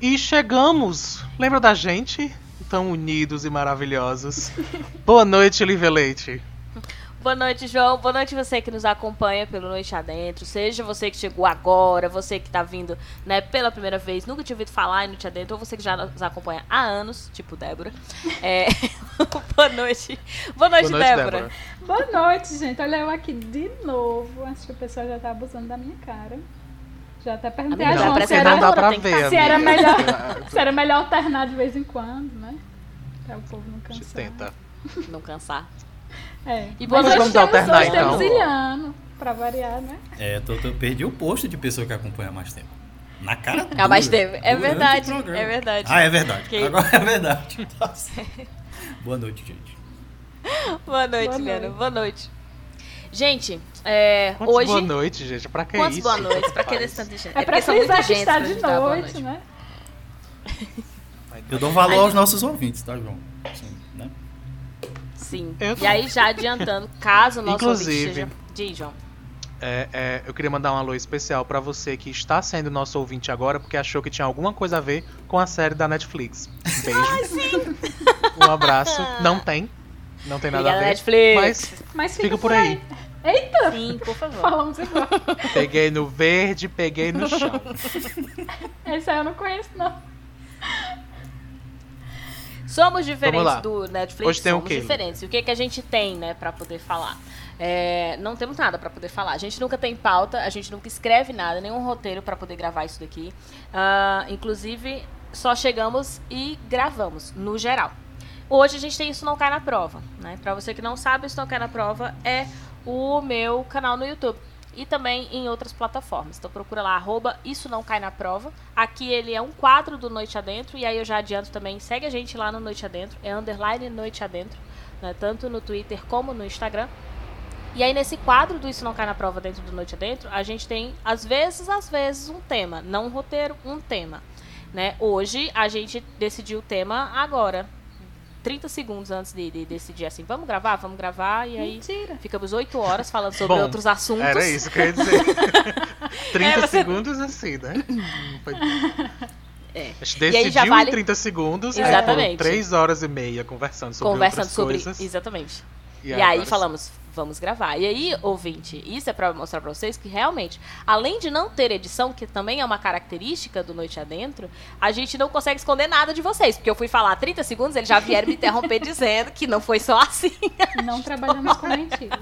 E chegamos! Lembra da gente? Tão unidos e maravilhosos. Boa noite, Lívia Leite. Boa noite, João. Boa noite você que nos acompanha pelo Noite Adentro. Seja você que chegou agora, você que está vindo né, pela primeira vez, nunca tinha ouvido falar em Noite Adentro, ou você que já nos acompanha há anos, tipo Débora. É... Boa noite. Boa noite, Boa noite Débora. Débora. Boa noite, gente. Olha eu aqui de novo. Acho que o pessoal já está abusando da minha cara. Já até perguntei a, a João se era, dá pra ver, se, era melhor, se era melhor alternar de vez em quando, né? Pra o povo não cansar. Tenta. Não cansar. É. E Mas vamos alternar então. Temos pra variar, né? É, tô, tô, perdi o posto de pessoa que acompanha mais tempo. Na cara dura, Há mais tempo. É verdade. É verdade. Ah, é verdade. Que... Agora é verdade. Boa noite, gente. Boa noite, boa Liana. Noite. Boa noite. Gente, é, hoje. Boa noite, gente. Pra que Quantos isso? boa noite? Pra que desse tanto de gente? É, é pra frisar que está de noite, né? Eu dou valor aos nossos ouvintes, tá, João? Sim, né? Sim. Eu e aí, já adiantando, caso o nosso Inclusive, ouvinte seja... Diz, João. É, é, eu queria mandar um alô especial para você que está sendo nosso ouvinte agora, porque achou que tinha alguma coisa a ver com a série da Netflix. Um beijo. Sim. Um abraço. Não tem. Não tem nada Obrigada, a ver. Netflix. Mas, mas fica, fica por aí. aí. Eita! Sim, por favor. Falamos igual. Peguei no verde, peguei no chão. Esse aí eu não conheço, não. Somos diferentes do Netflix. Hoje tem somos o quê? diferentes. E o que, que a gente tem, né, para poder falar? É, não temos nada para poder falar. A gente nunca tem pauta, a gente nunca escreve nada, nenhum roteiro para poder gravar isso daqui. Uh, inclusive, só chegamos e gravamos, no geral. Hoje a gente tem Isso Não Cai na Prova. Né? Para você que não sabe, Isso Não Cai na Prova é o meu canal no YouTube. E também em outras plataformas. Então procura lá, arroba Isso Não Cai na Prova. Aqui ele é um quadro do Noite Adentro. E aí eu já adianto também, segue a gente lá no Noite Adentro. É underline Noite Adentro. Né? Tanto no Twitter como no Instagram. E aí, nesse quadro do Isso Não Cai na Prova dentro do Noite Adentro, a gente tem, às vezes, às vezes, um tema. Não um roteiro, um tema. Né? Hoje, a gente decidiu o tema agora. 30 segundos antes de, de, decidir assim, vamos gravar, vamos gravar, e aí Mentira. ficamos 8 horas falando sobre Bom, outros assuntos. Era isso que eu ia dizer. 30 é, você... segundos assim, né? É. A gente decidiu já vale... em 30 segundos, Exatamente. Aí 3 horas e meia conversando sobre conversando outras sobre... coisas. Exatamente. E, e aí falamos, vamos gravar. E aí, ouvinte, isso é para mostrar para vocês que realmente, além de não ter edição, que também é uma característica do Noite Adentro, a gente não consegue esconder nada de vocês. Porque eu fui falar 30 segundos, eles já vieram me interromper dizendo que não foi só assim. Não trabalhamos com mentiras.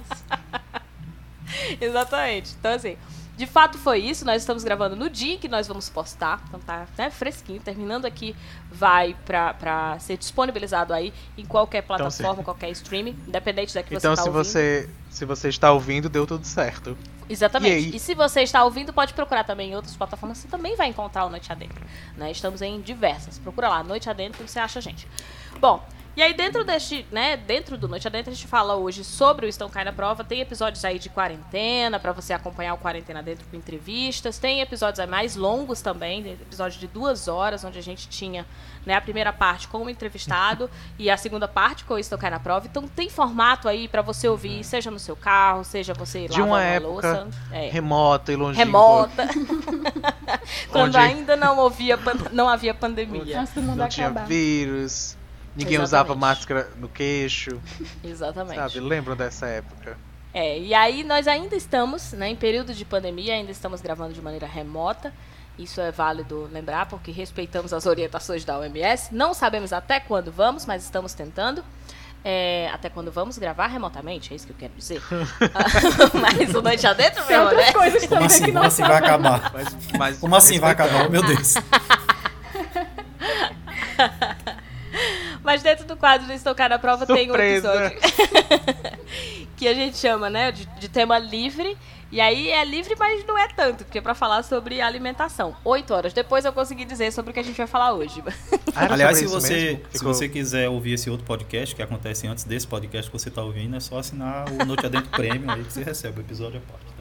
Exatamente. Então, assim, de fato foi isso. Nós estamos gravando no dia que nós vamos postar. Então tá né, fresquinho. Terminando aqui, vai para ser disponibilizado aí em qualquer então, plataforma, então, qualquer streaming, independente da que então, você está ouvindo. Então, se você está ouvindo, deu tudo certo. Exatamente. E, e, se você está ouvindo, pode procurar também em outras plataformas. Você também vai encontrar o Noite Adentro. Né? Estamos em diversas. Procura lá, Noite Adentro, que você acha a gente. Bom, e aí, dentro deste, né, dentro do Noite Adentro, a gente fala hoje sobre o Estão Cai na Prova. Tem episódios aí de quarentena, para você acompanhar o Quarentena Dentro com entrevistas. Tem episódios aí mais longos também, episódios de duas horas, onde a gente tinha né, a primeira parte com o entrevistado e a segunda parte com o Estão Cai na Prova. Então, tem formato aí para você ouvir, seja no seu carro, seja você de uma época louça. É. remota e longínqua. Remota. Quando onde... ainda não, ouvia, não havia pandemia. não tinha vírus Ninguém Exatamente. usava máscara no queixo. Exatamente. Sabe? Lembram dessa época? É, e aí nós ainda estamos, né, em período de pandemia, ainda estamos gravando de maneira remota. Isso é válido lembrar, porque respeitamos as orientações da OMS. Não sabemos até quando vamos, mas estamos tentando. É, até quando vamos gravar remotamente, é isso que eu quero dizer. mas o Noite Adentro, meu, né? Coisas como assim, que como assim vai acabar? Mas, mas como assim vai acabar? Meu Deus. Mas dentro do quadro do Estocar na Prova Surpresa. tem um episódio que a gente chama, né, de, de, tema livre. E aí é livre, mas não é tanto, porque é pra falar sobre alimentação. Oito horas depois eu consegui dizer sobre o que a gente vai falar hoje. Ah, Aliás, se você, se você quiser ouvir esse outro podcast que acontece antes desse podcast que você está ouvindo, é só assinar o Noite Adentro Premium aí que você recebe o episódio à parte.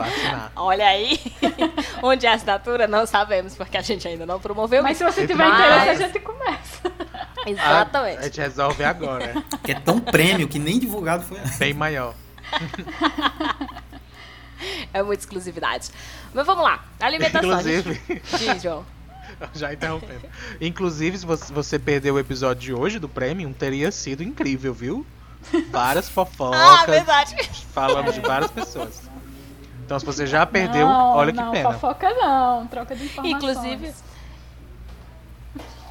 Assinar. Olha aí, onde é a assinatura, não sabemos, porque a gente ainda não promoveu. Mas se você tiver mas... interesse, a gente começa. Exatamente. A, gente resolve agora. Que é tão prêmio que nem divulgado foi Bem maior. É muita exclusividade. Mas vamos lá. Alimentação. Inclusive. Gente... Diz, João. Já interrompendo. Inclusive, se você perdeu o episódio de hoje do Premium, teria sido incrível, viu? Várias fofocas. ah, verdade. Falando de várias pessoas. Então, se você já perdeu, não, olha não, que pena. Não, fofoca não, troca de informações. Inclusive,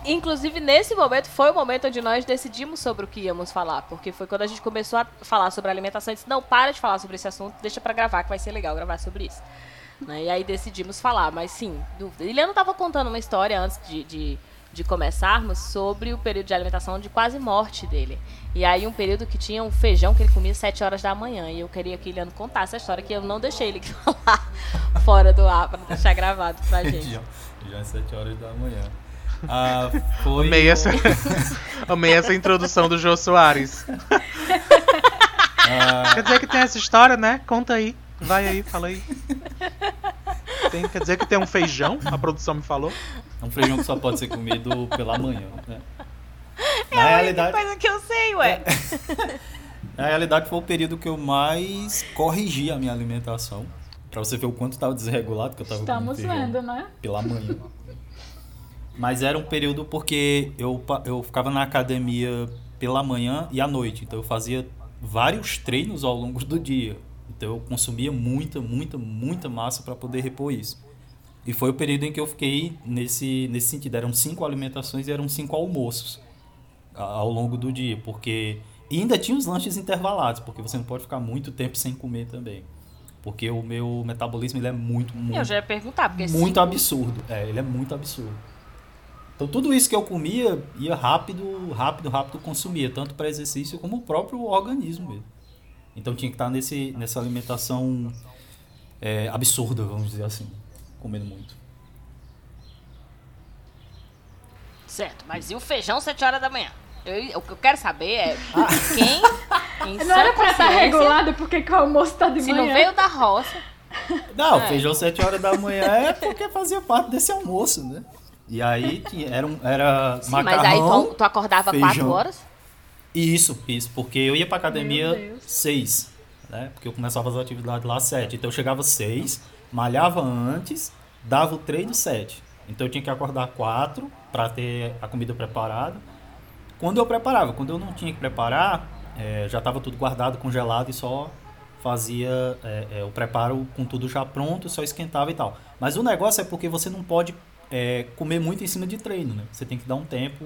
Inclusive, nesse momento, foi o momento onde nós decidimos sobre o que íamos falar. Porque foi quando a gente começou a falar sobre alimentação. A gente disse, não, para de falar sobre esse assunto, deixa para gravar, que vai ser legal gravar sobre isso. Né? E aí decidimos falar, mas sim, dúvida. Eliana estava contando uma história antes de, de, de, começarmos sobre o período de alimentação de quase morte dele. E aí um período que tinha um feijão que ele comia às 7 horas da manhã. E eu queria que Eliana contasse essa história, que eu não deixei ele falar fora do ar, para deixar gravado pra gente. Já, já às 7 horas da manhã. Ah, foi amei, essa, amei essa introdução do Jô Soares. Ah... Quer dizer que tem essa história, né? Conta aí. Vai aí, fala aí. Tem, quer dizer que tem um feijão? A produção me falou. É um feijão que só pode ser comido pela manhã. Né? É Na a realidade, coisa que eu sei, ué. Na realidade, foi o período que eu mais corrigi a minha alimentação. Pra você ver o quanto estava desregulado que eu tava Estamos vendo, né? Pela manhã. Mas era um período porque eu, eu ficava na academia pela manhã e à noite. Então eu fazia vários treinos ao longo do dia. Então eu consumia muita, muita, muita massa para poder repor isso. E foi o período em que eu fiquei nesse, nesse sentido. Eram cinco alimentações e eram cinco almoços ao longo do dia. Porque e ainda tinha os lanches intervalados, porque você não pode ficar muito tempo sem comer também. Porque o meu metabolismo ele é muito, muito. Eu já ia perguntar, porque Muito absurdo. É, ele é muito absurdo. Então tudo isso que eu comia ia rápido, rápido, rápido consumia, tanto para exercício como o próprio organismo mesmo. Então tinha que estar nesse, nessa alimentação é, absurda, vamos dizer assim, comendo muito. Certo, mas e o feijão 7 horas da manhã? Eu, o que eu quero saber é ah. quem. não era pra estar regulado porque o almoço tá de se manhã. Se não veio da roça. Não, é. feijão 7 horas da manhã é porque fazia parte desse almoço, né? E aí tinha, era, um, era Sim, macarrão, mas aí tu, tu acordava feijão. quatro horas? Isso, isso, porque eu ia pra academia seis, né? Porque eu começava as atividades lá sete. Então eu chegava seis, malhava antes, dava o treino sete. Então eu tinha que acordar quatro para ter a comida preparada. Quando eu preparava, quando eu não tinha que preparar, é, já estava tudo guardado, congelado e só fazia é, é, o preparo com tudo já pronto, só esquentava e tal. Mas o negócio é porque você não pode é, comer muito em cima de treino, né? Você tem que dar um tempo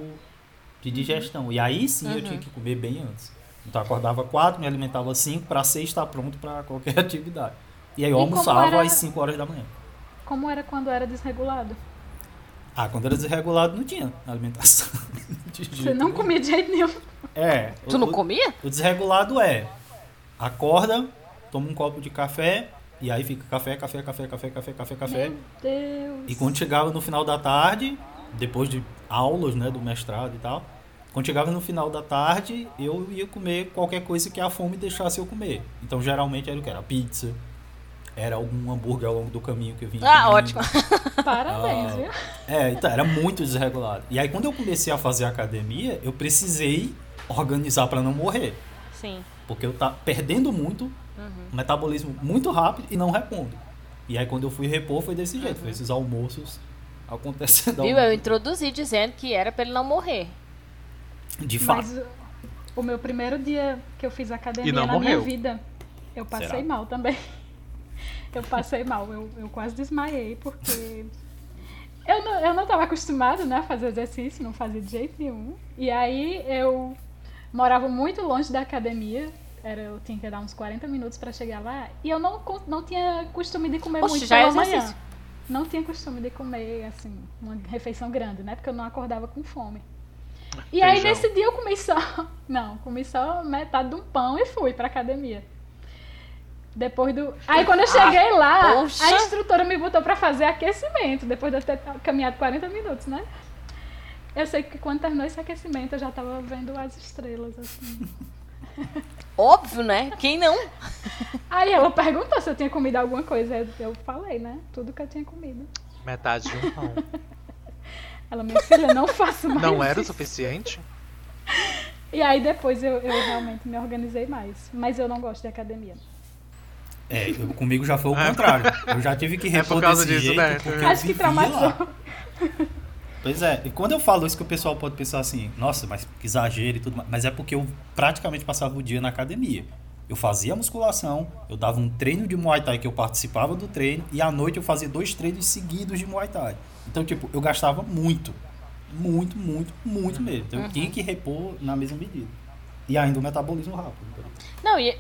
de uhum. digestão. Uhum. E aí sim uhum. eu tinha que comer bem antes. Então eu acordava quatro, me alimentava cinco, para seis estar pronto para qualquer atividade. E aí eu e almoçava era... às 5 horas da manhã. Como era quando era desregulado? Ah, quando era desregulado não tinha alimentação. Você não comia de jeito nenhum. É. Tu o, não comia? O desregulado é acorda, toma um copo de café, e aí fica café, café, café, café, café, café, café. Meu Deus. E quando chegava no final da tarde, depois de aulas, né, do mestrado e tal, quando chegava no final da tarde, eu ia comer qualquer coisa que a fome deixasse eu comer. Então, geralmente era o que? Era pizza, era algum hambúrguer ao longo do caminho que eu vinha Ah, ótimo. Parabéns, ah, viu? É, então, era muito desregulado. E aí, quando eu comecei a fazer academia, eu precisei organizar para não morrer. Sim. Porque eu tá perdendo muito Uhum. Metabolismo muito rápido e não repondo. E aí quando eu fui repor foi desse jeito, uhum. foi esses almoços acontecendo. Viu? Eu introduzi dizendo que era para ele não morrer. De fato. Mas o meu primeiro dia que eu fiz academia na morreu. minha vida, eu passei Será? mal também. Eu passei mal, eu, eu quase desmaiei, porque eu não, eu não estava acostumada né, a fazer exercício, não fazia de jeito nenhum. E aí eu morava muito longe da academia, era, eu tinha que dar uns 40 minutos para chegar lá. E eu não, não tinha costume de comer Oxe, muito já pela é manhã. Não tinha costume de comer, assim, uma refeição grande, né? Porque eu não acordava com fome. E Feijão. aí nesse dia eu comi só. Não, comi só metade de um pão e fui pra academia. Depois do. Aí quando eu cheguei ah, lá, poxa. a instrutora me botou para fazer aquecimento, depois de eu ter caminhado 40 minutos, né? Eu sei que quando terminou esse aquecimento eu já tava vendo as estrelas, assim. Óbvio, né? Quem não? Aí ela perguntou se eu tinha comido alguma coisa. Eu falei, né? Tudo que eu tinha comido. Metade de um pão. Ela, minha filha, não faço mais. Não era o suficiente? E aí depois eu, eu realmente me organizei mais. Mas eu não gosto de academia. É, eu, comigo já foi o contrário. Eu já tive que repor é por causa disso, jeito, né? Acho que traumatizou. Pois é, e quando eu falo isso que o pessoal pode pensar assim, nossa, mas que exagero e tudo mais, mas é porque eu praticamente passava o dia na academia. Eu fazia musculação, eu dava um treino de Muay Thai que eu participava do treino e à noite eu fazia dois treinos seguidos de Muay Thai. Então, tipo, eu gastava muito. Muito, muito, muito mesmo. Então, eu uhum. tinha que repor na mesma medida. E ainda o metabolismo rápido. Não, e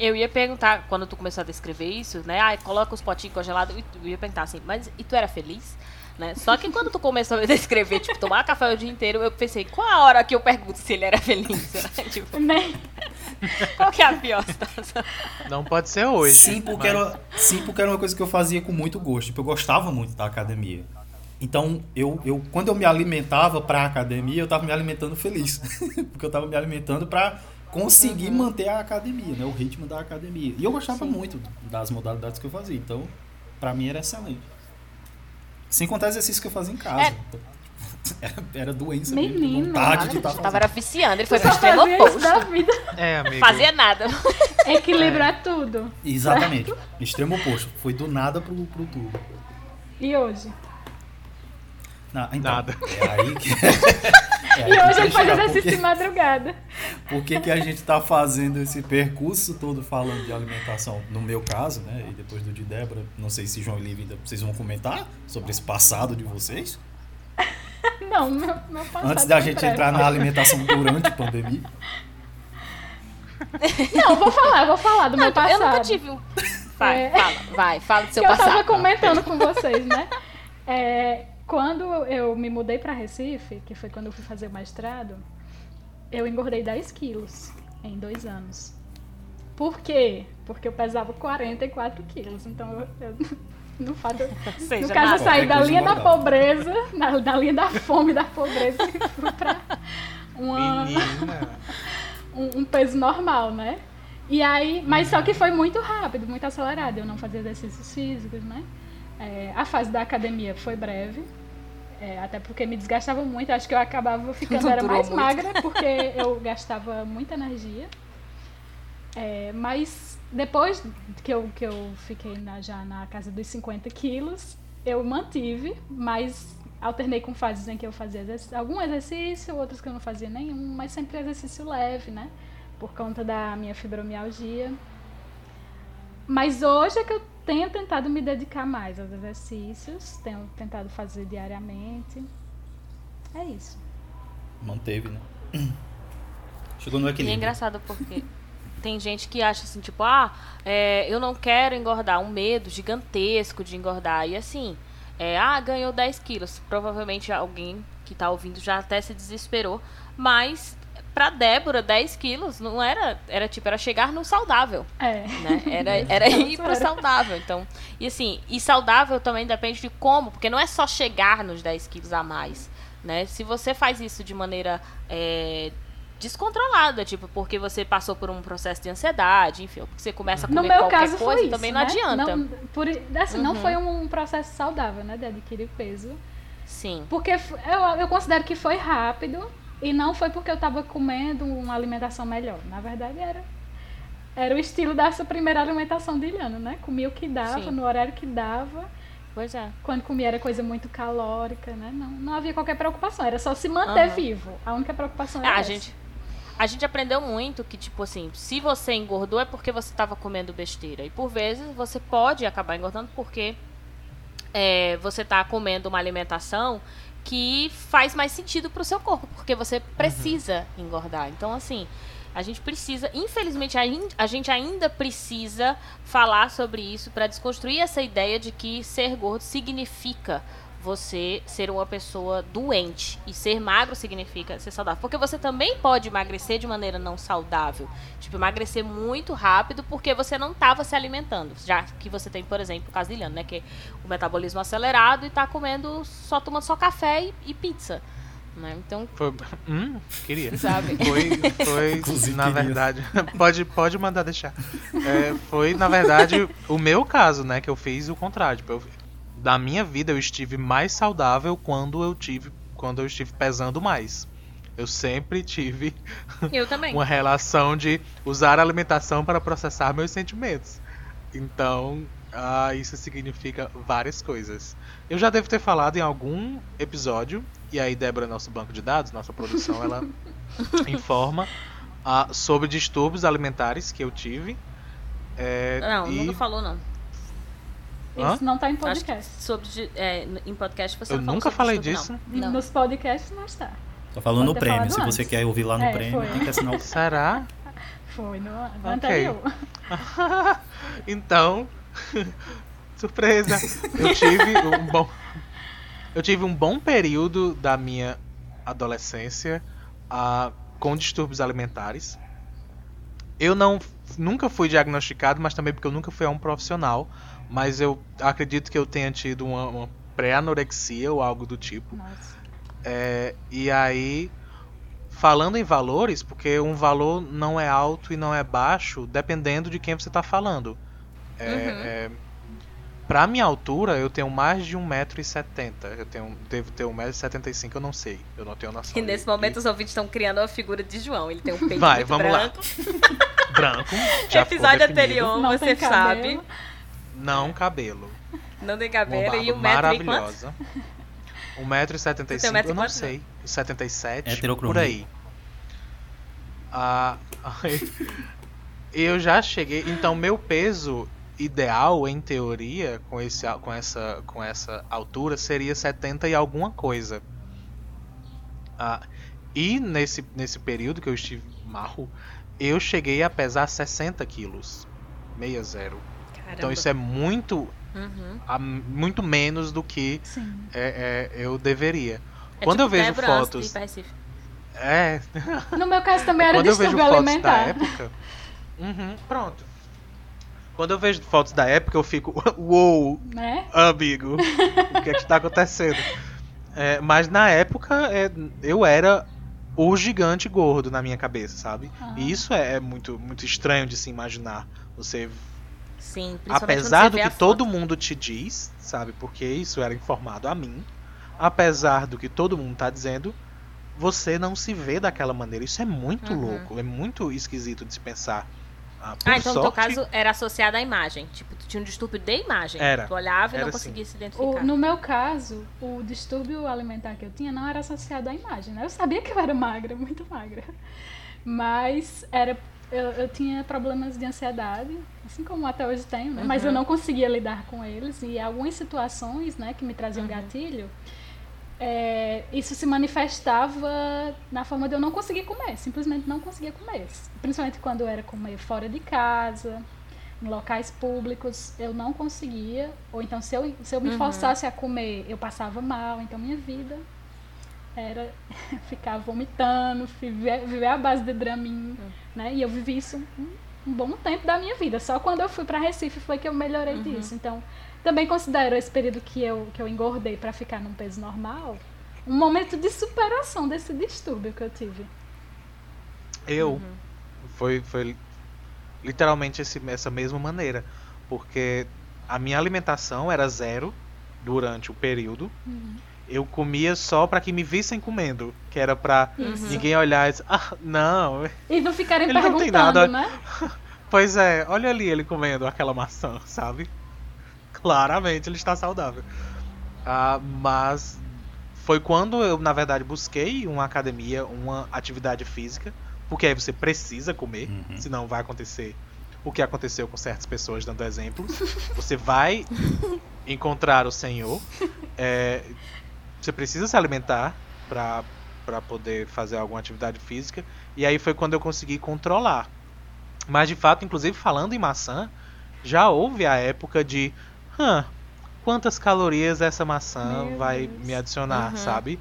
eu ia perguntar, quando tu começou a descrever isso, né? Ah, coloca os potinhos congelados. Eu ia perguntar assim, mas e tu era feliz? Né? Só que quando tu começou a descrever, tipo, tomar café o dia inteiro, eu pensei, qual a hora que eu pergunto se ele era feliz? Né? Tipo, né? qual que é a pior situação? Não pode ser hoje. Sim porque, mas... era, sim, porque era uma coisa que eu fazia com muito gosto. Tipo, eu gostava muito da academia. Então, eu, eu quando eu me alimentava para a academia, eu estava me alimentando feliz. porque eu estava me alimentando para conseguir uhum. manter a academia, né? O ritmo da academia. E eu gostava sim. muito das modalidades que eu fazia. Então, para mim era excelente. Sem contar exercício que eu fazia em casa. É. Era, era doença Menino, mesmo, vontade de estar tá Tava era viciando, ele foi pro extremo oposto. Da vida. É, amigo. Fazia nada. Equilibrar é. tudo. Exatamente. Certo? Extremo oposto. Foi do nada pro, pro tudo. E hoje? Não, então, Nada. É aí que... É e hoje ele faz exercício porque... de madrugada. Por que, que a gente está fazendo esse percurso todo falando de alimentação? No meu caso, né? E depois do de Débora, não sei se João e Lívia, vocês vão comentar sobre esse passado de vocês? Não, meu, meu passado. Antes da gente breve. entrar na alimentação durante a pandemia. Não, vou falar, vou falar do não, meu passado. Eu nunca tive um. Vai, é... fala, vai, fala do seu que passado. Eu tava comentando com vocês, né? É, quando eu me mudei para Recife, que foi quando eu fui fazer o mestrado, eu engordei 10 quilos em dois anos. Por quê? Porque eu pesava 44 quilos. Então, eu, eu no, fato, Seja, no caso, eu saí da linha da pobreza, na, da linha da fome da pobreza, e fui pra uma, um, um peso normal, né? E aí, mas só que foi muito rápido, muito acelerado. Eu não fazia exercícios físicos, né? É, a fase da academia foi breve, é, até porque me desgastava muito. Acho que eu acabava ficando era mais muito. magra porque eu gastava muita energia. É, mas depois que eu, que eu fiquei na, já na casa dos 50 quilos, eu mantive, mas alternei com fases em que eu fazia exercício, algum exercício, outros que eu não fazia nenhum, mas sempre exercício leve, né? Por conta da minha fibromialgia. Mas hoje é que eu tenho tentado me dedicar mais aos exercícios, tenho tentado fazer diariamente. É isso. Manteve, né? Chegou no equilíbrio. E é engraçado porque tem gente que acha assim, tipo, ah, é, eu não quero engordar, um medo gigantesco de engordar. E assim, é, ah, ganhou 10 quilos. Provavelmente alguém que está ouvindo já até se desesperou. Mas pra Débora, 10 quilos não era. Era tipo, era chegar no saudável. É. Né? Era, era ir pro saudável. Então, e assim, e saudável também depende de como, porque não é só chegar nos 10 quilos a mais. Né? Se você faz isso de maneira. É, descontrolada, tipo, porque você passou por um processo de ansiedade, enfim, porque você começa a comer no meu qualquer caso coisa, isso, também não né? adianta. Não, por, assim, uhum. não foi um processo saudável, né, de adquirir peso. Sim. Porque eu, eu considero que foi rápido, e não foi porque eu estava comendo uma alimentação melhor. Na verdade, era era o estilo dessa primeira alimentação de Iliana, né? Comia o que dava, Sim. no horário que dava. Pois é. Quando comia era coisa muito calórica, né? Não, não havia qualquer preocupação, era só se manter uhum. vivo. A única preocupação era a essa. gente a gente aprendeu muito que, tipo assim, se você engordou é porque você estava comendo besteira. E por vezes você pode acabar engordando porque é, você está comendo uma alimentação que faz mais sentido para o seu corpo, porque você precisa uhum. engordar. Então, assim, a gente precisa, infelizmente, a, gente ainda precisa falar sobre isso para desconstruir essa ideia de que ser gordo significa você ser uma pessoa doente. E ser magro significa ser saudável. Porque você também pode emagrecer de maneira não saudável. Tipo, emagrecer muito rápido porque você não estava se alimentando. Já que você tem, por exemplo, o caso de né? Que é o metabolismo acelerado e está comendo, só tomando só café e, e pizza. Né? Então. Foi, hum, queria. Sabe? Foi, foi na queria. verdade. pode, pode mandar deixar. É, foi, na verdade, o meu caso, né? Que eu fiz o contrário. Tipo, eu, da minha vida eu estive mais saudável quando eu tive quando eu estive pesando mais. Eu sempre tive eu também. uma relação de usar a alimentação para processar meus sentimentos. Então, ah, isso significa várias coisas. Eu já devo ter falado em algum episódio, e aí Débora, nosso banco de dados, nossa produção, ela informa ah, sobre distúrbios alimentares que eu tive. É, não, e... nunca falou não. Hã? Isso não tá em podcast. Sobre, é, em podcast você Eu não nunca falei disso. Não. Nos podcasts não está. Tô falando no prêmio. Se você quer ouvir lá no é, prêmio, foi. tem que assinar o. Será? Foi no, no okay. anterior. então, surpresa. Eu tive um bom. Eu tive um bom período da minha adolescência uh, com distúrbios alimentares. Eu não nunca fui diagnosticado, mas também porque eu nunca fui a um profissional. Mas eu acredito que eu tenha tido uma, uma pré-anorexia ou algo do tipo. É, e aí, falando em valores, porque um valor não é alto e não é baixo, dependendo de quem você está falando. É, uhum. é, pra minha altura, eu tenho mais de 1,70m. Eu tenho, devo ter 1,75m, eu não sei. Eu não tenho noção. E nesse momento os ouvintes estão criando a figura de João. Ele tem um peito Vai, vamos branco. Lá. branco. Já Episódio anterior, não você sabe. Não cabelo. Não tem cabelo e um metro maravilhosa. Um metro e setenta e cinco, eu não sei. Setenta e sete, por aí. Ah, eu já cheguei. Então, meu peso ideal, em teoria, com, esse, com, essa, com essa altura, seria 70 e alguma coisa. Ah, e nesse, nesse período que eu estive mal, eu cheguei a pesar 60 quilos. 60. Caramba. Então isso é muito, uhum. a, muito menos do que é, é, eu deveria. É Quando tipo eu vejo fotos. É. No meu caso também era distúrbio alimentar. Da época, uhum, pronto. Quando eu vejo fotos da época, eu fico, uou, né? amigo, o que é que está acontecendo? É, mas na época, é, eu era o gigante gordo na minha cabeça, sabe? Uhum. E isso é, é muito, muito estranho de se imaginar. Você Sim, apesar do que todo mundo te diz, sabe? Porque isso era informado a mim. Apesar do que todo mundo tá dizendo, você não se vê daquela maneira. Isso é muito uhum. louco, é muito esquisito de se pensar. Ah, ah então sorte, no teu caso era associado à imagem. Tipo, tu tinha um distúrbio de imagem. Era. Tu olhava e não conseguia se identificar. O, no meu caso, o distúrbio alimentar que eu tinha não era associado à imagem, né? Eu sabia que eu era magra, muito magra. Mas era eu, eu tinha problemas de ansiedade, assim como até hoje tenho, né? Uhum. Mas eu uhum. não conseguia lidar com eles. E algumas situações, né, que me traziam uhum. gatilho, é, isso se manifestava na forma de eu não conseguir comer, simplesmente não conseguia comer. Principalmente quando eu era comer fora de casa, em locais públicos, eu não conseguia. Ou então, se eu, se eu me uhum. forçasse a comer, eu passava mal. Então, minha vida era ficar vomitando, viver, viver à base de Dramin, uhum. né? E eu vivi isso um, um, bom tempo da minha vida. Só quando eu fui para Recife foi que eu melhorei uhum. disso. Então, também considero esse período que eu, que eu engordei para ficar num peso normal um momento de superação desse distúrbio que eu tive. Eu uhum. foi foi literalmente esse, essa mesma maneira, porque a minha alimentação era zero durante o período. Uhum eu comia só para que me vissem comendo, que era para ninguém olhar e dizer, ah, não. E não ficarem ele perguntando, não tem nada. né? pois é, olha ali ele comendo aquela maçã, sabe? Claramente ele está saudável. Ah, mas foi quando eu, na verdade, busquei uma academia, uma atividade física, porque aí você precisa comer, uhum. senão vai acontecer o que aconteceu com certas pessoas, dando exemplos. Você vai encontrar o Senhor. É, você precisa se alimentar para para poder fazer alguma atividade física. E aí foi quando eu consegui controlar. Mas de fato, inclusive falando em maçã, já houve a época de, hã, quantas calorias essa maçã Meu vai Deus. me adicionar, uhum. sabe?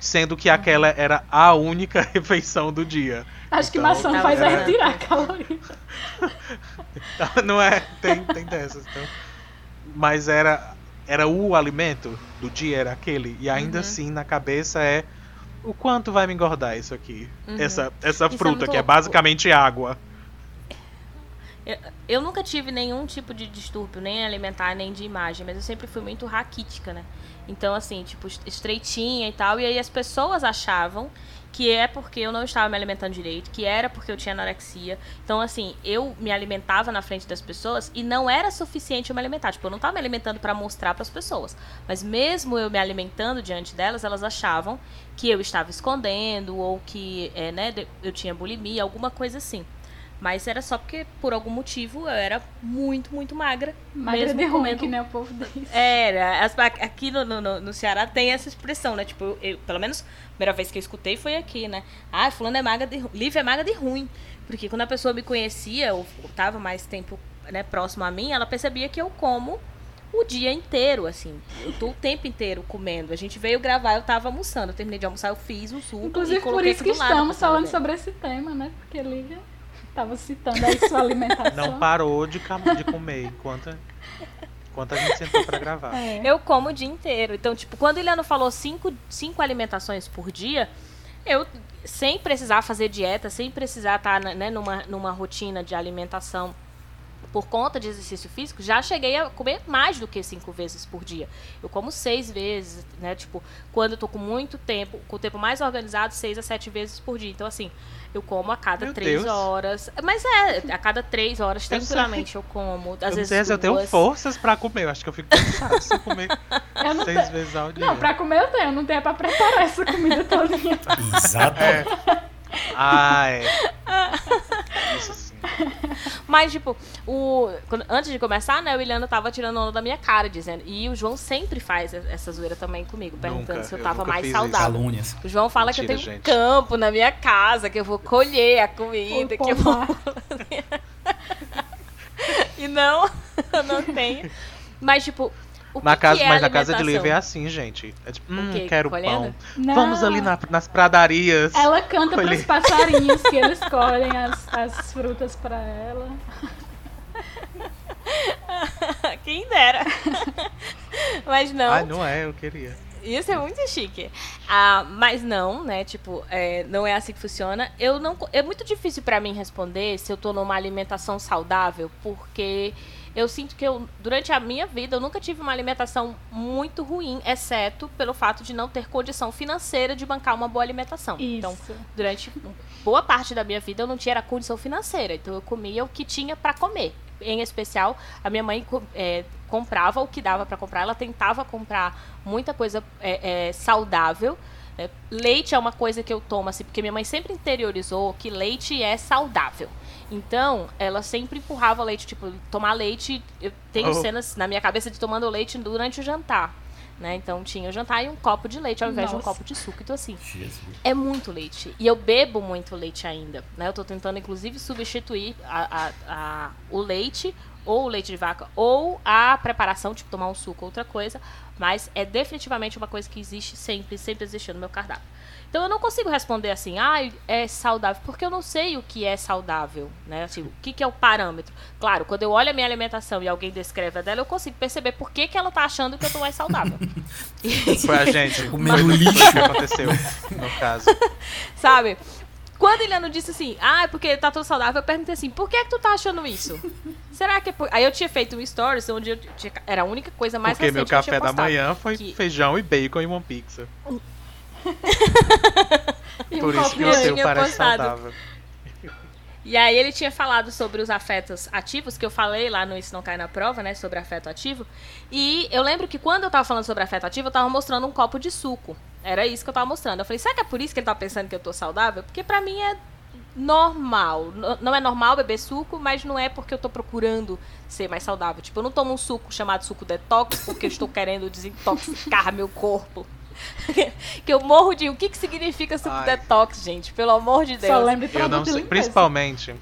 Sendo que uhum. aquela era a única refeição do dia. Acho então, que maçã faz. É retirar calorias. Não é, tem, tem dessas. Então. Mas era era o alimento do dia, era aquele. E ainda uhum. assim, na cabeça é o quanto vai me engordar isso aqui? Uhum. Essa, essa é fruta, é que é basicamente água. Eu, eu, nunca tive nenhum tipo de distúrbio, nem alimentar, nem de imagem, mas eu sempre fui muito raquítica, né? Então, assim, tipo, estreitinha e tal. E aí as pessoas achavam que é porque eu não estava me alimentando direito, que era porque eu tinha anorexia. Então, assim, eu me alimentava na frente das pessoas e não era suficiente eu me alimentar. Tipo, eu não estava me alimentando para mostrar para as pessoas. Mas mesmo eu me alimentando diante delas, elas achavam que eu estava escondendo ou que é, né, eu tinha bulimia, alguma coisa assim. Mas era só porque, por algum motivo, eu era muito, muito magra. Magra mesmo de ruim, que nem o povo diz. Era. Aqui no, no, no Ceará tem essa expressão, né? Tipo, eu, pelo menos, a primeira vez que eu escutei foi aqui, né? Ah, fulano é magra de... Lívia é magra de ruim. Porque quando a pessoa me conhecia, ou, ou tava mais tempo né, próximo a mim, ela percebia que eu como o dia inteiro, assim. Eu tô o tempo inteiro comendo. A gente veio gravar, eu tava almoçando. Eu terminei de almoçar, eu fiz um suco Inclusive, por isso que estamos falando sobre esse tema, né? Porque Lívia Tava citando aí sua alimentação. Não parou de, de comer enquanto, enquanto a gente sentou pra gravar. É. Eu como o dia inteiro. Então, tipo, quando o Eliano falou cinco, cinco alimentações por dia, eu, sem precisar fazer dieta, sem precisar estar tá, né, numa, numa rotina de alimentação por conta de exercício físico, já cheguei a comer mais do que cinco vezes por dia. Eu como seis vezes, né? Tipo, quando eu tô com muito tempo, com o tempo mais organizado, seis a sete vezes por dia. Então, assim, eu como a cada Meu três Deus. horas. Mas é, a cada três horas, tranquilamente, eu, eu como. Às eu vezes eu tenho forças pra comer. Eu acho que eu fico cansado se comer seis tenho... vezes ao dia. Não, pra comer eu tenho. Eu não tenho pra preparar essa comida toda. Exato. É. É. Isso. Mas, tipo, o, quando, antes de começar, né, o Iliano tava tirando onda da minha cara, dizendo. E o João sempre faz essa zoeira também comigo, perguntando nunca, se eu tava eu mais saudável. O João fala Mentira, que eu tenho gente. um campo na minha casa, que eu vou colher a comida, que eu vou. e não, eu não tenho. Mas, tipo, na que casa, que é mas na casa de Lívia é assim, gente. É tipo, hum, quero Colhendo? pão. Não. Vamos ali na, nas pradarias. Ela canta para os passarinhos que eles colhem as, as frutas para ela. Quem dera. mas não. Ah, não é, eu queria. Isso é muito chique. Ah, mas não, né? Tipo, é, não é assim que funciona. Eu não, é muito difícil para mim responder se eu tô numa alimentação saudável, porque eu sinto que eu, durante a minha vida, eu nunca tive uma alimentação muito ruim, exceto pelo fato de não ter condição financeira de bancar uma boa alimentação. Isso. Então, durante boa parte da minha vida, eu não tinha condição financeira. Então, eu comia o que tinha para comer. Em especial, a minha mãe é, comprava o que dava para comprar. Ela tentava comprar muita coisa é, é, saudável. Né? Leite é uma coisa que eu tomo, assim, porque minha mãe sempre interiorizou que leite é saudável. Então, ela sempre empurrava leite, tipo, tomar leite. Eu tenho oh. cenas na minha cabeça de tomando leite durante o jantar. Né? Então tinha o jantar e um copo de leite ao invés Nossa. de um copo de suco. Então, assim, Jesus. é muito leite. E eu bebo muito leite ainda. Né? Eu tô tentando, inclusive, substituir a, a, a, o leite, ou o leite de vaca, ou a preparação, tipo tomar um suco, outra coisa. Mas é definitivamente uma coisa que existe sempre, sempre existiu no meu cardápio. Então eu não consigo responder assim, ah, é saudável, porque eu não sei o que é saudável, né? Assim, o que, que é o parâmetro. Claro, quando eu olho a minha alimentação e alguém descreve a dela, eu consigo perceber por que, que ela tá achando que eu tô mais saudável. Foi a gente, comendo lixo que aconteceu, no caso. Sabe? Quando ele não disse assim, ah, é porque tá tudo saudável, eu perguntei assim, por que, que tu tá achando isso? Será que é por... Aí eu tinha feito um stories onde eu tinha... era a única coisa mais Porque meu café da manhã foi que... feijão e bacon e uma pizza. Por isso que o seu parece saudável. E aí ele tinha falado sobre os afetos ativos, que eu falei lá no Isso Não Cai na Prova, né? Sobre afeto ativo. E eu lembro que quando eu tava falando sobre afeto ativo, eu tava mostrando um copo de suco. Era isso que eu tava mostrando. Eu falei, será que é por isso que ele tá pensando que eu tô saudável? Porque pra mim é normal. Não é normal beber suco, mas não é porque eu tô procurando ser mais saudável. Tipo, eu não tomo um suco chamado suco detox porque eu estou querendo desintoxicar meu corpo. Que eu morro de. O que, que significa suco Ai. detox, gente? Pelo amor de Deus. Só lembre Eu não sei. Principalmente.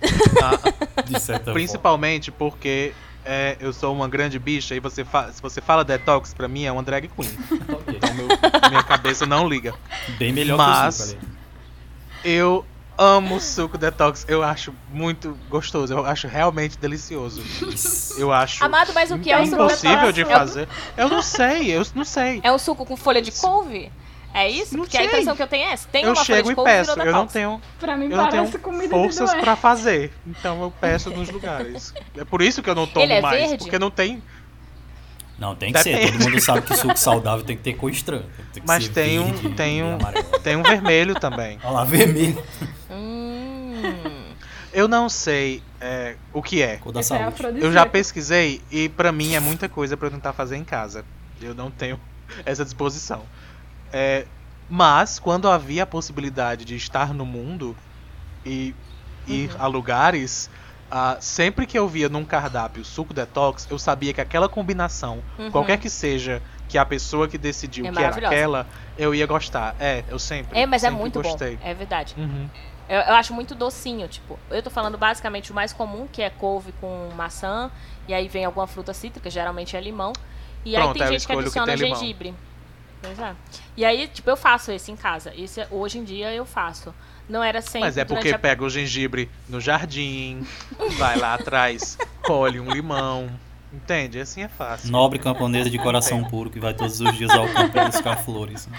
ah, principalmente forma. porque é, eu sou uma grande bicha e você se você fala detox, pra mim é uma drag queen. Okay. Então meu, minha cabeça não liga. Bem melhor Mas, que o suco, eu amo suco detox. Eu acho muito gostoso. Eu acho realmente delicioso. Eu acho. Amado, mas o que é o suco impossível de fazer. Eu não sei, eu não sei. É um suco com folha de couve? É isso? Não Porque sei. a impressão que eu tenho é essa. Tem eu uma chego folha de e peço. Eu não tenho. Pra mim eu não tenho comida forças para fazer. Então eu peço nos lugares. É por isso que eu não tomo Ele é mais. Verde? Porque não tem. Não, tem que Depende. ser. Todo mundo sabe que suco saudável tem que ter cor estranha. Tem Mas tem verde, um, tem um, tem um vermelho também. Olha lá, vermelho. Hum. Eu não sei é, o que é. Cor da saúde. É eu já pesquisei e para mim é muita coisa para eu tentar fazer em casa. Eu não tenho essa disposição. É, mas quando havia a possibilidade de estar no mundo e ir uhum. a lugares, uh, sempre que eu via num cardápio suco detox, eu sabia que aquela combinação, uhum. qualquer que seja que a pessoa que decidiu é que era aquela, eu ia gostar. É, eu sempre. É, mas é sempre é muito gostei. bom. É verdade. Uhum. Eu, eu, acho muito docinho, tipo, eu tô falando basicamente o mais comum, que é couve com maçã, e aí vem alguma fruta cítrica, geralmente é limão. E Pronto, aí tem gente que adiciona que gengibre. Limão. Pois é. E aí, tipo, eu faço esse em casa. Isso, hoje em dia eu faço. Não era sempre. Mas é porque a... pega o gengibre no jardim, vai lá atrás, colhe um limão. Entende? Assim é fácil. Nobre camponesa de coração puro que vai todos os dias ao campo buscar flores.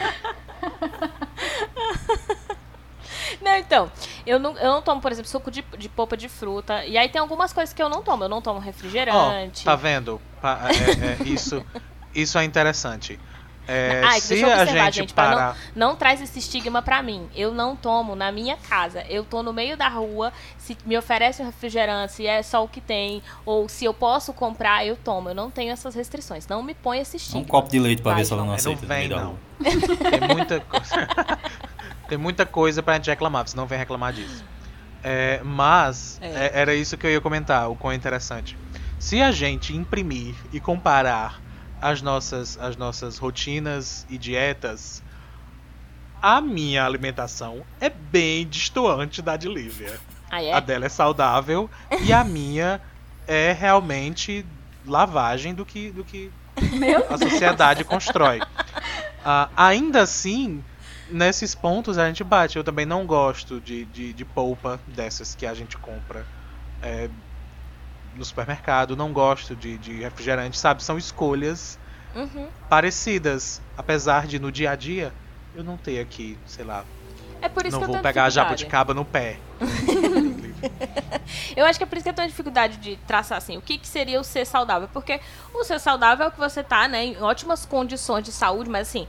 Não, então, eu não, eu não tomo, por exemplo, suco de, de polpa de fruta. E aí tem algumas coisas que eu não tomo. Eu não tomo refrigerante. Oh, tá vendo? É, é, isso, isso é interessante. É, Ai, se a gente, gente parar... não, não traz esse estigma para mim. Eu não tomo na minha casa. Eu tô no meio da rua, se me oferece um refrigerante, se é só o que tem, ou se eu posso comprar, eu tomo. Eu não tenho essas restrições. Não me põe esse estigma. Um copo de leite para ver se ela não aceita. Não vem, não. Tem muita coisa. tem muita coisa pra gente reclamar, você não vem reclamar disso. É, mas é. É, era isso que eu ia comentar, o quão interessante. Se a gente imprimir e comparar as nossas, as nossas rotinas e dietas, a minha alimentação é bem distoante da de Lívia. Ah, é? A dela é saudável e a minha é realmente lavagem do que, do que a sociedade constrói. Uh, ainda assim, nesses pontos a gente bate. Eu também não gosto de, de, de polpa dessas que a gente compra. É, no supermercado, não gosto de, de refrigerante, sabe? São escolhas uhum. parecidas. Apesar de no dia a dia eu não ter aqui, sei lá. É por isso não que vou eu pegar a jabuticaba no pé. eu acho que é por isso que eu tenho dificuldade de traçar assim, o que, que seria o ser saudável. Porque o ser saudável é o que você tá, né, em ótimas condições de saúde, mas assim,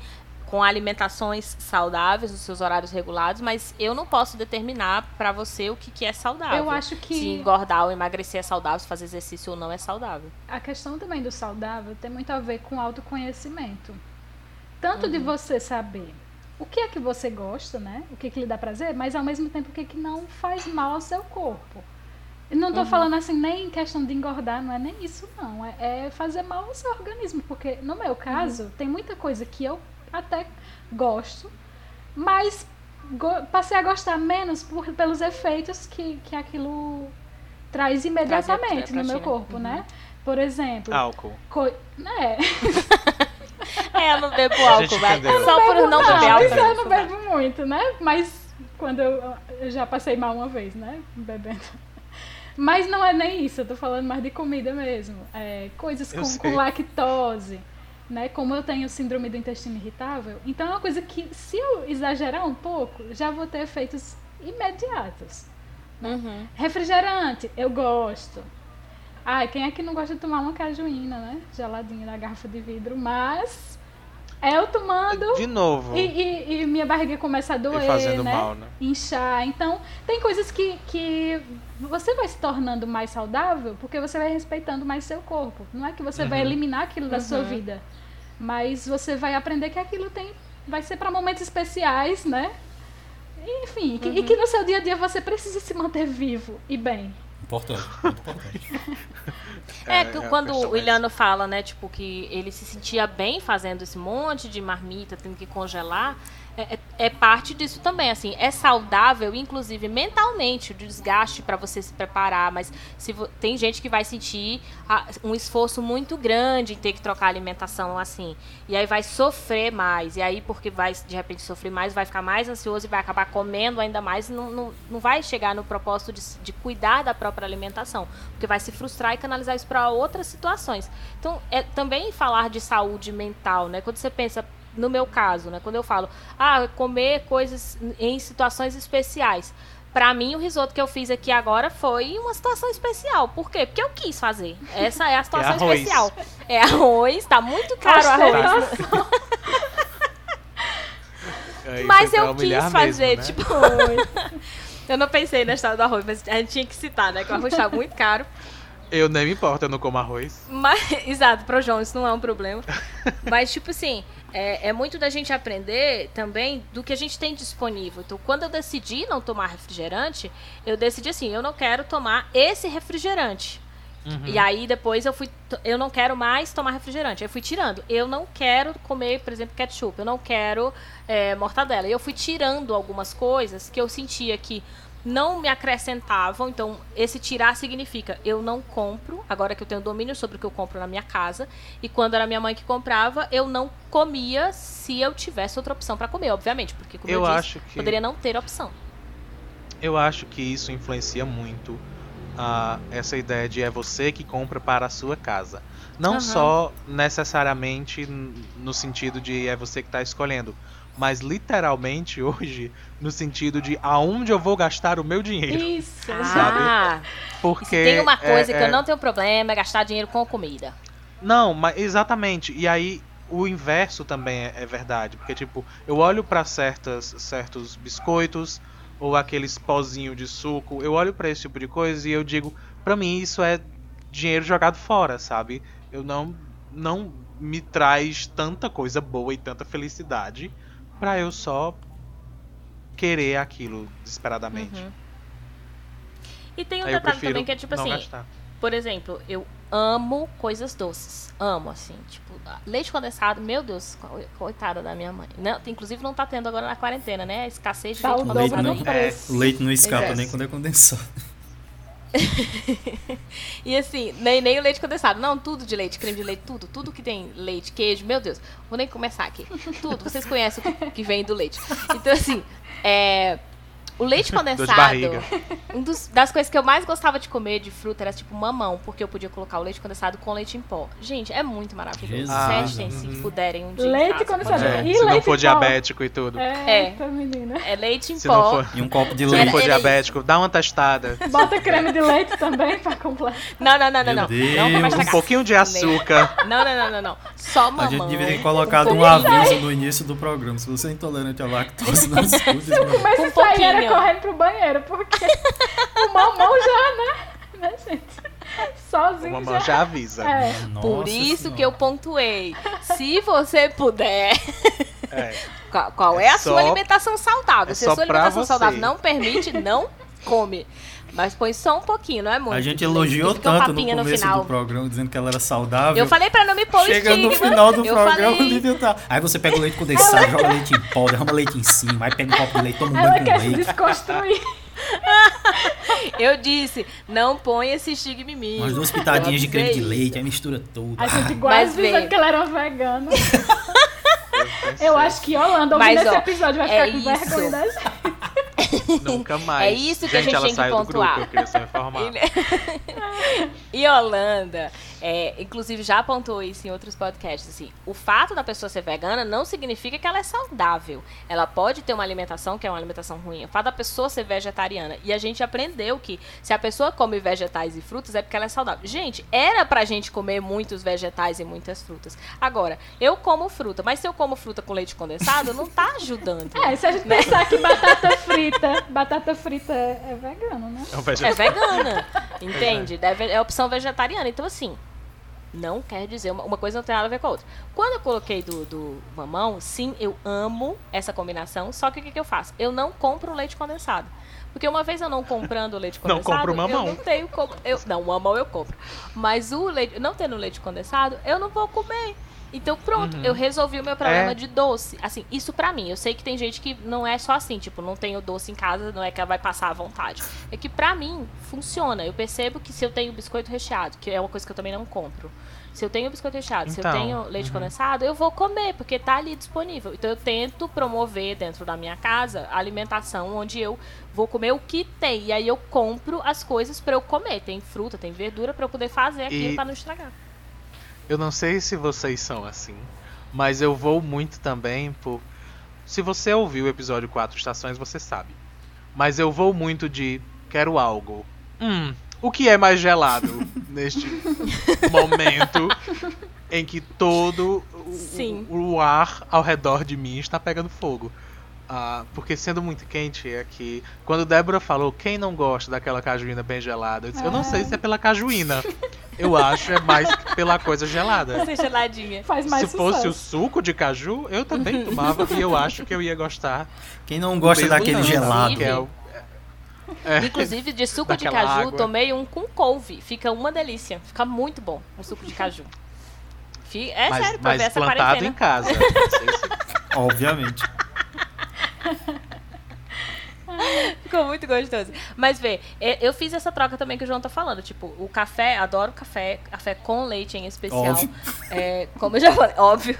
com alimentações saudáveis, nos seus horários regulados, mas eu não posso determinar para você o que, que é saudável. Eu acho que. Se engordar ou emagrecer é saudável, se fazer exercício ou não é saudável. A questão também do saudável tem muito a ver com autoconhecimento. Tanto uhum. de você saber o que é que você gosta, né? O que, que lhe dá prazer, mas ao mesmo tempo o que, que não faz mal ao seu corpo. Não estou uhum. falando assim nem em questão de engordar, não é nem isso não. É, é fazer mal ao seu organismo. Porque no meu caso, uhum. tem muita coisa que eu até gosto, mas go passei a gostar menos por, pelos efeitos que, que aquilo traz imediatamente no meu corpo, né? uhum. né? Por exemplo. Álcool. É. é, eu não bebo álcool, velho. Só por não, não beber álcool. eu não bebo muito, né? Mas quando eu, eu já passei mal uma vez, né? Bebendo. Mas não é nem isso, eu tô falando mais de comida mesmo. É, coisas com, com lactose né? Como eu tenho síndrome do intestino irritável, então é uma coisa que, se eu exagerar um pouco, já vou ter efeitos imediatos. Uhum. Refrigerante, eu gosto. Ai, quem é que não gosta de tomar uma cajuína, né? Geladinha na garrafa de vidro, mas eu tomando. De novo. E, e, e minha barriga começa a doer, né? Mal, né? Inchar. Então, tem coisas que, que você vai se tornando mais saudável porque você vai respeitando mais seu corpo. Não é que você uhum. vai eliminar aquilo da uhum. sua vida. Mas você vai aprender que aquilo tem. Vai ser para momentos especiais, né? Enfim, uhum. e que no seu dia a dia você precisa se manter vivo e bem. Importante, muito importante. é, é, é quando o Iliano fala, né, tipo, que ele se sentia bem fazendo esse monte de marmita, tendo que congelar, é, é, é, parte disso também, assim, é saudável, inclusive mentalmente, o desgaste para você se preparar, mas se tem gente que vai sentir a, um esforço muito grande em ter que trocar alimentação assim, e aí vai sofrer mais, e aí porque vai de repente sofrer mais, vai ficar mais ansioso e vai acabar comendo ainda mais, e não, não, não vai chegar no propósito de, de cuidar da própria alimentação, porque vai se frustrar e canalizar isso para outras situações. Então, é também falar de saúde mental, né? Quando você pensa no meu caso, né? Quando eu falo, ah, comer coisas em situações especiais. Pra mim, o risoto que eu fiz aqui agora foi uma situação especial. Por quê? Porque eu quis fazer. Essa é a situação é especial. É arroz, tá muito caro o arroz. mas eu quis fazer, mesmo, né? tipo. eu não pensei na história do arroz, mas a gente tinha que citar, né? Que o arroz tá muito caro. Eu nem me importo, eu não como arroz. Mas, exato, pro João isso não é um problema. Mas, tipo assim, é, é, muito da gente aprender também do que a gente tem disponível. Então, quando eu decidi não tomar refrigerante, eu decidi assim, eu não quero tomar esse refrigerante. Uhum. E aí depois eu fui, eu não quero mais tomar refrigerante. Aí eu fui tirando. Eu não quero comer, por exemplo, ketchup. Eu não quero é, mortadela. E eu fui tirando algumas coisas que eu sentia que não me acrescentavam. Então, esse tirar significa eu não compro, agora que eu tenho domínio sobre o que eu compro na minha casa. E quando era minha mãe que comprava, eu não comia se eu tivesse outra opção para comer, obviamente. Porque, como eu, eu disse, que... poderia não ter opção. Eu acho que isso influencia muito uh, essa ideia de é você que compra para a sua casa. Não uhum. só necessariamente no sentido de é você que está escolhendo, mas literalmente hoje no sentido de aonde eu vou gastar o meu dinheiro. Isso, sabe? Ah, Porque tem uma coisa é, que é... eu não tenho problema é gastar dinheiro com comida. Não, mas exatamente. E aí o inverso também é, é verdade, porque tipo, eu olho para certas certos biscoitos ou aqueles pozinho de suco, eu olho para esse tipo de coisa e eu digo, para mim isso é dinheiro jogado fora, sabe? Eu não não me traz tanta coisa boa e tanta felicidade para eu só querer aquilo desesperadamente. Uhum. E tem um Aí detalhe também que é tipo assim, gastar. por exemplo, eu amo coisas doces. Amo, assim, tipo, leite condensado, meu Deus, coitada da minha mãe. Não, inclusive não tá tendo agora na quarentena, né? A escassez de tá leite condensado. Leite não, é, o leite não escapa Exato. nem quando é condensado. e assim, nem, nem o leite condensado. Não, tudo de leite, creme de leite, tudo. Tudo que tem leite, queijo, meu Deus. Vou nem começar aqui. Tudo. Vocês conhecem o que vem do leite. Então, assim, é, o leite condensado, um dos, das coisas que eu mais gostava de comer de fruta era tipo mamão, porque eu podia colocar o leite condensado com leite em pó. Gente, é muito maravilhoso. Testem se uhum. puderem um dia. Leite condensado. É, e se leite não for diabético e tudo. É, é. menina. é leite em se pó. For, e um copo de leite. Se não for diabético, dá uma testada. Bota creme de leite também pra completar. Não, não, não, não. não. não um pouquinho de açúcar. Não, não, não, não, não. Só mamão. A gente deveria ter colocado um aviso no início do programa. Se você é intolerante à lactose, não escute. Se eu começo um a sair, era correndo pro banheiro porque o mamão já, né? né, gente? Sozinho. O mamão já, já avisa. É. Por isso senhora. que eu pontuei. Se você puder. É. Qual, qual é, é, a só, sua alimentação saudável? É Se a sua alimentação saudável não permite, não come. Mas põe só um pouquinho, não é muito. A gente elogiou tanto no começo no final. do programa, dizendo que ela era saudável. Eu falei pra não me pôr Chega no final do eu programa, falei... Lívia tá... Aí você pega o leite condensado, joga leite em pó, derrama leite em cima, aí pega um copo de leite, toma um banho com leite. desconstruir. Eu disse, não põe esse estigma em mim. Umas duas pitadinhas de creme de leite, aí mistura tudo. A gente quase dizendo que ela era vegana. Eu acho que Holanda, ouvindo esse episódio, vai ficar é com vergonha da gente. Nunca mais. É isso que gente, a gente tem que pontuar. Grupo, eu informar. e Holanda, é, inclusive já apontou isso em outros podcasts. Assim, o fato da pessoa ser vegana não significa que ela é saudável. Ela pode ter uma alimentação que é uma alimentação ruim. O fato da pessoa ser vegetariana. E a gente aprendeu que se a pessoa come vegetais e frutas é porque ela é saudável. Gente, era pra gente comer muitos vegetais e muitas frutas. Agora, eu como fruta, mas se eu como fruta com leite condensado, não tá ajudando. É, se a gente né? pensar que batata frita, batata frita é, é vegana, né? É, é vegana, entende? Deve, é opção vegetariana. Então, assim, não quer dizer, uma, uma, coisa não tem nada a ver com a outra. Quando eu coloquei do, do mamão, sim, eu amo essa combinação, só que o que, que eu faço? Eu não compro leite condensado. Porque uma vez eu não comprando leite condensado, não compro mamão. eu não tenho como. Eu, não, mamão eu compro. Mas o leite, não tendo leite condensado, eu não vou comer. Então pronto, uhum. eu resolvi o meu problema é. de doce. Assim, isso pra mim. Eu sei que tem gente que não é só assim, tipo, não tenho doce em casa, não é que ela vai passar à vontade. É que pra mim funciona. Eu percebo que se eu tenho biscoito recheado, que é uma coisa que eu também não compro. Se eu tenho biscoito recheado, então, se eu então, tenho leite uhum. condensado, eu vou comer, porque tá ali disponível. Então eu tento promover dentro da minha casa a alimentação onde eu vou comer o que tem. E aí eu compro as coisas para eu comer. Tem fruta, tem verdura para eu poder fazer aquilo e... para não estragar. Eu não sei se vocês são assim, mas eu vou muito também por. Se você ouviu o episódio 4 Estações, você sabe. Mas eu vou muito de quero algo. Hum, o que é mais gelado neste momento em que todo o, o, ar ao redor de mim está pegando fogo? Ah, porque sendo muito quente é que quando Débora falou quem não gosta daquela cajuína bem gelada, eu disse, eu não sei se é pela cajuína. Eu acho é mais pela coisa gelada. Ser geladinha. Faz mais Se fosse o suco de caju, eu também tomava e eu acho que eu ia gostar. Quem não gosta daquele não, gelado? Que é o, é, Inclusive, de suco de caju, água. tomei um com couve. Fica uma delícia. Fica muito bom o suco de caju. É mas, sério, pra mas ver essa plantado em casa. Obviamente. Ficou muito gostoso. Mas vê, eu fiz essa troca também que o João tá falando. Tipo, o café, adoro café, café com leite em especial. É, como eu já falei, óbvio.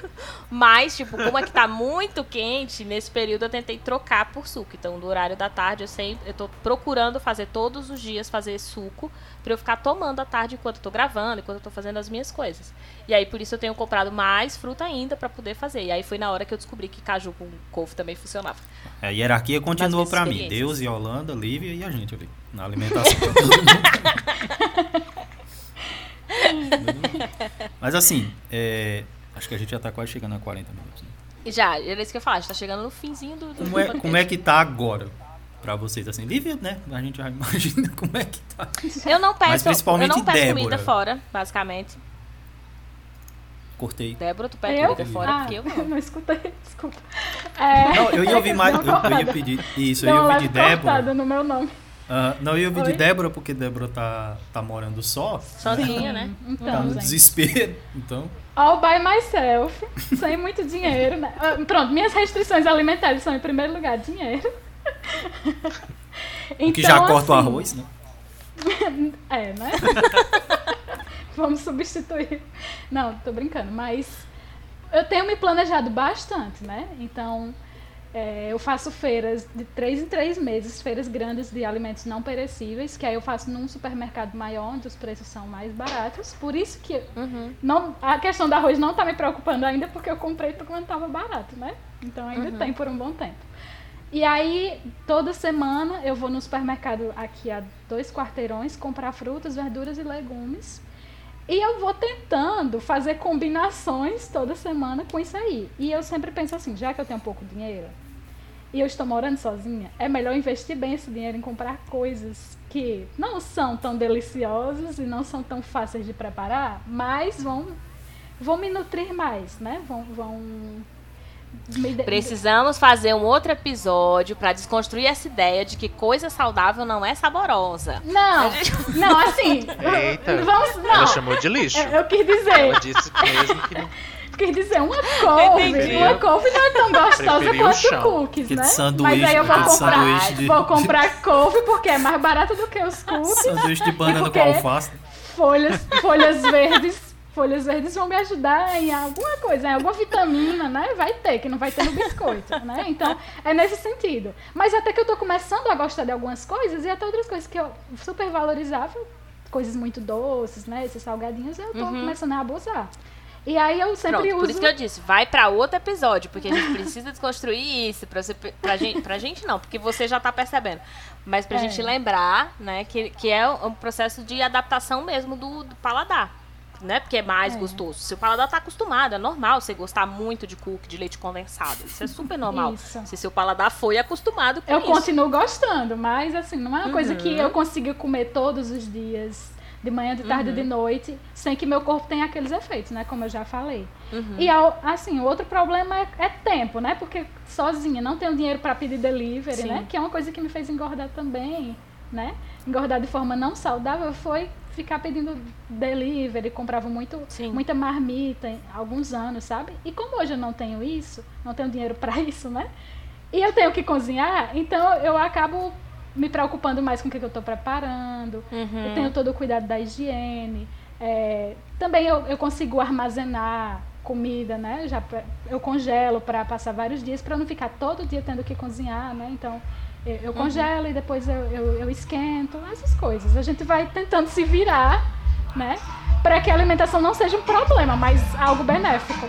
Mas, tipo, como é que tá muito quente, nesse período eu tentei trocar por suco. Então, no horário da tarde, eu sempre eu tô procurando fazer todos os dias fazer suco para eu ficar tomando à tarde enquanto eu tô gravando, enquanto eu tô fazendo as minhas coisas. E aí por isso eu tenho comprado mais fruta ainda para poder fazer. E aí foi na hora que eu descobri que caju com couve também funcionava. É, a hierarquia continuou para mim. Deus e Holanda, Lívia e a gente ali. Na alimentação Mas assim, é, acho que a gente já tá quase chegando a 40 minutos. Né? Já, era isso que eu ia falar, a gente tá chegando no finzinho do. do como, é, como é que tá agora? Para vocês assim, Lívia, né? A gente já imagina como é que tá. Eu não peço, Mas principalmente eu não peço Débora. comida fora, basicamente. Cortei. Débora, tu pede comida fora, ah, porque eu não. não escutei, desculpa. É... Não, eu ia ouvir mais, eu, eu, ia pedir isso, eu ia pedir Débora. no meu nome. Uh, não, eu ia pedir Débora, porque Débora tá, tá morando só. Sozinha, né? Então, tá no gente. desespero, então... All by myself, sem muito dinheiro, né? Ah, pronto, minhas restrições alimentares são, em primeiro lugar, dinheiro. Então, que já corta assim, o arroz, né? é, né? Vamos substituir. Não, tô brincando, mas eu tenho me planejado bastante, né? Então, é, eu faço feiras de três em três meses, feiras grandes de alimentos não perecíveis, que aí eu faço num supermercado maior, onde os preços são mais baratos. Por isso que uhum. não, a questão do arroz não tá me preocupando ainda, porque eu comprei quando estava barato, né? Então ainda uhum. tem por um bom tempo. E aí, toda semana eu vou no supermercado aqui a dois quarteirões comprar frutas, verduras e legumes. E eu vou tentando fazer combinações toda semana com isso aí. E eu sempre penso assim, já que eu tenho pouco dinheiro e eu estou morando sozinha, é melhor investir bem esse dinheiro em comprar coisas que não são tão deliciosas e não são tão fáceis de preparar, mas vão, vão me nutrir mais, né? Vão, vão Precisamos fazer um outro episódio para desconstruir essa ideia de que coisa saudável não é saborosa. Não, não, assim. Eita, vamos, não. Ela chamou de lixo. Eu, eu quis dizer. Ela disse mesmo que não. Quer dizer, uma couve, uma couve não é tão gostosa quanto cookies, né? Mas aí eu vou comprar, de... vou comprar couve porque é mais barato do que os cookies. Sanduíche de banana com alface. Folhas, folhas verdes folhas verdes vão me ajudar em alguma coisa, em alguma vitamina, né? Vai ter, que não vai ter no biscoito, né? Então, é nesse sentido. Mas até que eu tô começando a gostar de algumas coisas e até outras coisas que eu super valorizava, coisas muito doces, né? Esses salgadinhos, eu tô uhum. começando a abusar. E aí eu sempre Pronto, uso... Por isso que eu disse, vai para outro episódio, porque a gente precisa desconstruir isso, pra, você, pra, gente, pra gente não, porque você já tá percebendo. Mas pra é. gente lembrar, né, que, que é um processo de adaptação mesmo do, do paladar né? Porque é mais é. gostoso. Seu paladar tá acostumado, é normal você gostar muito de cookie, de leite condensado. Isso é super normal. Isso. Se seu paladar foi acostumado com eu isso. Eu continuo gostando, mas assim, não é uma uhum. coisa que uhum. eu consigo comer todos os dias, de manhã, de tarde, uhum. de noite, sem que meu corpo tenha aqueles efeitos, né? Como eu já falei. Uhum. E assim, o outro problema é, é, tempo, né? Porque sozinha não tenho dinheiro para pedir delivery, Sim. né? Que é uma coisa que me fez engordar também, né? Engordar de forma não saudável foi ficar pedindo delivery, comprava muito, muita marmita alguns anos, sabe? E como hoje eu não tenho isso, não tenho dinheiro para isso, né? E eu tenho que cozinhar, então eu acabo me preocupando mais com o que eu estou preparando. Uhum. Eu tenho todo o cuidado da higiene. É, também eu, eu consigo armazenar comida, né? Já eu congelo para passar vários dias para não ficar todo dia tendo que cozinhar, né? Então eu, congelo uhum. e depois eu, eu, eu, esquento, essas coisas. A gente vai tentando se virar, né? Para que a alimentação não seja um problema, mas algo benéfico.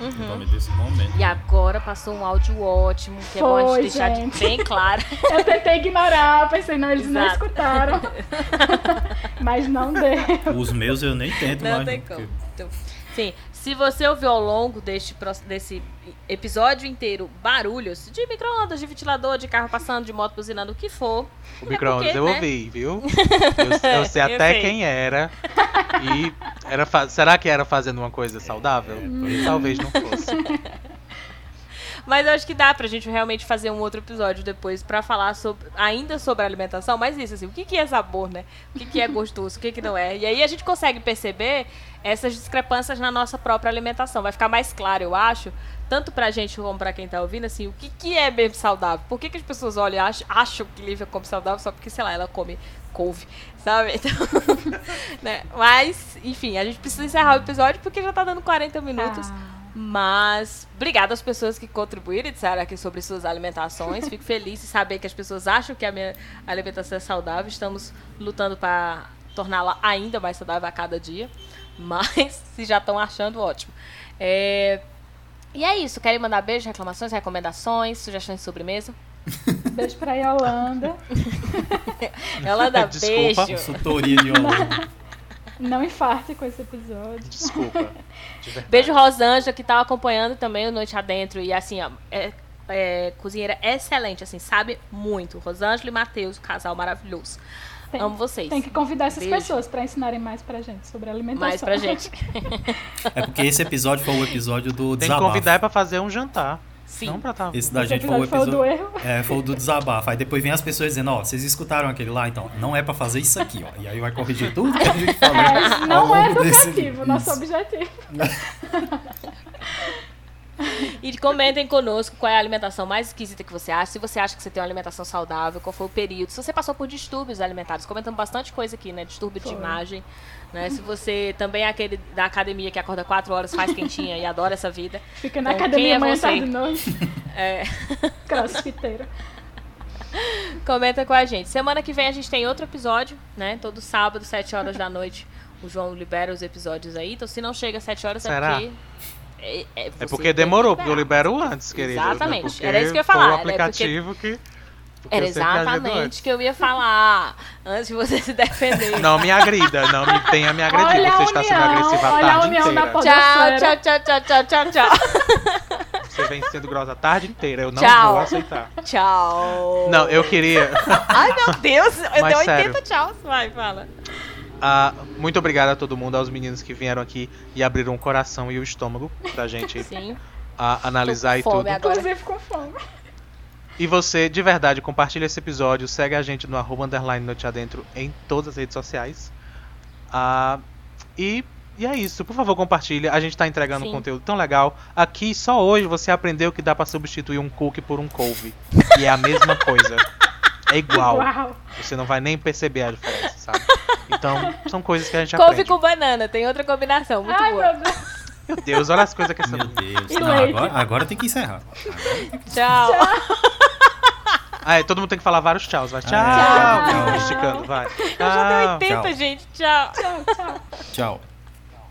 Uhum. O nome desse momento. E agora passou um áudio ótimo, que é Foi, bom a gente deixar gente. bem claro. Eu tentei ignorar, pensei, não, eles Exato. não escutaram. Mas não deu. Os meus eu nem tento não mais. Tem como. Então, sim, se você ouviu ao longo deste, desse episódio inteiro barulhos de micro-ondas, de ventilador, de carro passando, de moto buzinando, o que for. O é micro-ondas eu né? ouvi, viu? Eu, eu sei até eu sei. quem era. E era será que era fazendo uma coisa saudável? É, Talvez não fosse. Mas eu acho que dá pra gente realmente fazer um outro episódio depois pra falar sobre, ainda sobre a alimentação, mas isso, assim, o que, que é sabor, né? O que, que é gostoso, o que, que não é. E aí a gente consegue perceber essas discrepâncias na nossa própria alimentação. Vai ficar mais claro, eu acho, tanto pra gente como pra quem tá ouvindo, assim, o que, que é mesmo saudável. Por que, que as pessoas olham e acham, acham que Lívia come saudável só porque, sei lá, ela come couve, sabe? Então, né? Mas, enfim, a gente precisa encerrar o episódio porque já tá dando 40 minutos. Ah. Mas, obrigada às pessoas que contribuíram e disseram aqui sobre suas alimentações. Fico feliz de saber que as pessoas acham que a minha alimentação é saudável. Estamos lutando para torná-la ainda mais saudável a cada dia. Mas, se já estão achando, ótimo. É... E é isso. Querem mandar beijos, reclamações, recomendações, sugestões de sobremesa? Beijo pra Yolanda. Yolanda, beijo. Consultoria de Yolanda. Não infarte com esse episódio. Desculpa. Beijo Rosângela, que tá acompanhando também o Noite Adentro. E assim, ó, é, é, cozinheira excelente, assim, sabe muito. Rosângela e Matheus, casal maravilhoso. Tem, Amo vocês. Tem que convidar essas Beijo. pessoas para ensinarem mais pra gente sobre alimentação. Mais pra gente. é porque esse episódio foi o episódio do Tem desabafo. que convidar para fazer um jantar. Sim. Não pra tá... Esse da gente foi o episódio. Foi o do erro. É, foi o do desabafo. Aí depois vem as pessoas dizendo, ó, vocês escutaram aquele lá, então não é pra fazer isso aqui, ó. E aí vai corrigir tudo que a gente falou. É, não é educativo, desse... nosso isso. objetivo. E comentem conosco qual é a alimentação mais esquisita que você acha. Se você acha que você tem uma alimentação saudável, qual foi o período. Se você passou por distúrbios alimentares. Comentamos bastante coisa aqui, né? Distúrbio foi. de imagem. Né? Se você também é aquele da academia que acorda 4 horas, faz quentinha e adora essa vida. Fica na então, academia é manhã, tarde noite. É. Crossfiteiro. Comenta com a gente. Semana que vem a gente tem outro episódio, né? Todo sábado, 7 horas da noite. O João libera os episódios aí. Então, se não chega às 7 horas, é Será? é porque. É, é, é porque demorou, porque eu libero antes, querido. Exatamente. Era isso que eu ia falar. o aplicativo porque... que porque Era exatamente o que eu ia falar antes de você se defender. Não me agrida, não me tenha me agredir. Olha você está sendo agressiva a tarde inteira. Tchau, tchau, tchau, tchau, tchau, tchau, tchau. Você vem sendo grossa a tarde inteira, eu não tchau. vou aceitar. Tchau. Não, eu queria. Ai, meu Deus, eu dei 80 tchau. Vai, fala. Uh, muito obrigado a todo mundo, aos meninos que vieram aqui e abriram o coração e o estômago pra gente Sim. Uh, analisar e tudo. Agora. Inclusive com fome. E você, de verdade, compartilha esse episódio, segue a gente no arroba underline noite adentro em todas as redes sociais. Uh, e, e é isso, por favor, compartilha. A gente tá entregando um conteúdo tão legal. Aqui, só hoje, você aprendeu que dá para substituir um cookie por um couve. E é a mesma coisa. É igual. Uau. Você não vai nem perceber a diferença, sabe? Então, são coisas que a gente couve aprende. Couve com banana, tem outra combinação muito Ai, boa. Meu Deus. Meu Deus, olha as coisas que essa. Meu Deus. Não, agora, agora tem que encerrar. Tchau. Ah, é, todo mundo tem que falar vários tchauz. Vai, tchau. tchau. tchau. Esticando, vai. Eu já dei 80, tchau. gente. Tchau. Tchau, tchau. Tchau.